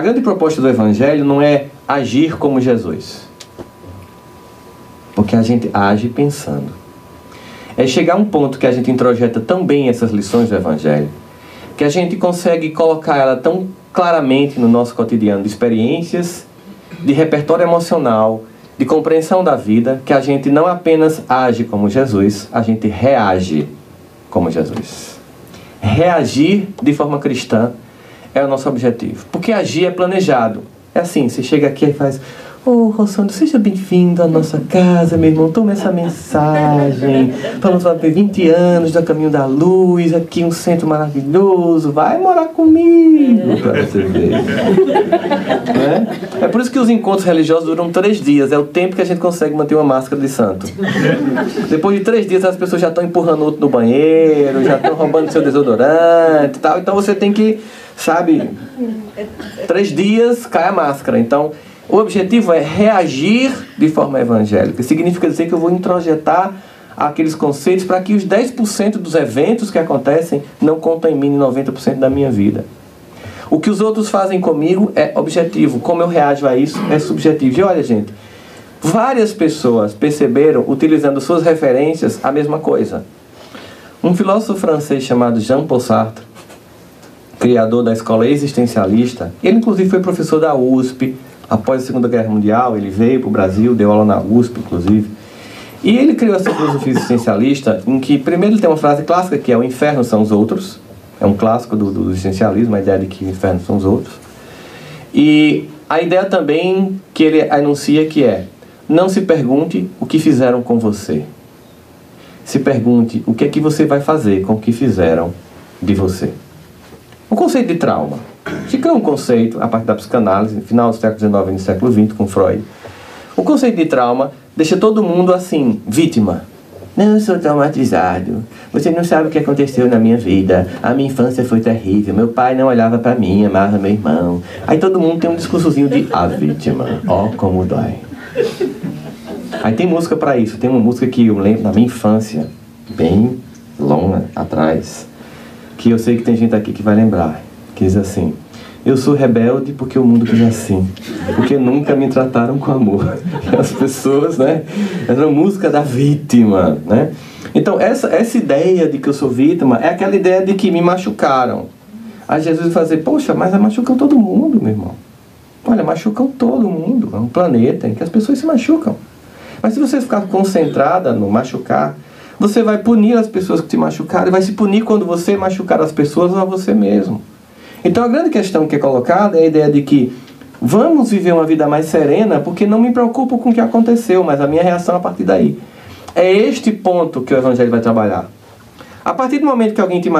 A grande proposta do Evangelho não é agir como Jesus. Porque a gente age pensando. É chegar a um ponto que a gente introjeta tão bem essas lições do Evangelho, que a gente consegue colocar ela tão claramente no nosso cotidiano de experiências, de repertório emocional, de compreensão da vida, que a gente não apenas age como Jesus, a gente reage como Jesus. Reagir de forma cristã é o nosso objetivo. Porque agir é planejado. É assim, você chega aqui e faz. Ô, oh, Rossandro, seja bem-vindo à nossa casa, meu irmão. Toma essa mensagem. Vamos lá ver 20 anos do Caminho da Luz, aqui um centro maravilhoso. Vai morar comigo para você ver. é? é por isso que os encontros religiosos duram três dias. É o tempo que a gente consegue manter uma máscara de santo. Depois de três dias, as pessoas já estão empurrando outro no banheiro, já estão roubando seu desodorante e tal. Então você tem que, sabe, três dias cai a máscara. Então o objetivo é reagir de forma evangélica. Significa dizer que eu vou introjetar aqueles conceitos para que os 10% dos eventos que acontecem não contaminem 90% da minha vida. O que os outros fazem comigo é objetivo. Como eu reajo a isso é subjetivo. E olha, gente, várias pessoas perceberam, utilizando suas referências, a mesma coisa. Um filósofo francês chamado Jean-Paul Sartre, criador da escola existencialista, ele inclusive foi professor da USP, após a Segunda Guerra Mundial, ele veio para o Brasil, deu aula na USP, inclusive. E ele criou essa filosofia existencialista, em que, primeiro, ele tem uma frase clássica que é: O inferno são os outros. É um clássico do, do existencialismo, a ideia de que o inferno são os outros. E a ideia também que ele anuncia que é: Não se pergunte o que fizeram com você. Se pergunte o que é que você vai fazer com o que fizeram de você. O conceito de trauma. Fica é um conceito, a partir da psicanálise, no final do século XIX e no século XX, com Freud. O conceito de trauma deixa todo mundo assim, vítima. Não, sou traumatizado. Você não sabe o que aconteceu na minha vida. A minha infância foi terrível. Meu pai não olhava para mim, amava meu irmão. Aí todo mundo tem um discursozinho de a vítima. Ó, oh, como dói. Aí tem música para isso. Tem uma música que eu lembro da minha infância, bem longa atrás, que eu sei que tem gente aqui que vai lembrar diz assim: Eu sou rebelde porque o mundo quis assim, porque nunca me trataram com amor. As pessoas, né? É uma música da vítima, né? Então, essa, essa ideia de que eu sou vítima é aquela ideia de que me machucaram. Aí Jesus vai dizer: Poxa, mas machucam todo mundo, meu irmão. Olha, machucam todo mundo. É um planeta em que as pessoas se machucam. Mas se você ficar concentrada no machucar, você vai punir as pessoas que te machucaram e vai se punir quando você machucar as pessoas ou a você mesmo. Então a grande questão que é colocada é a ideia de que vamos viver uma vida mais serena porque não me preocupo com o que aconteceu, mas a minha reação a partir daí. É este ponto que o Evangelho vai trabalhar. A partir do momento que alguém te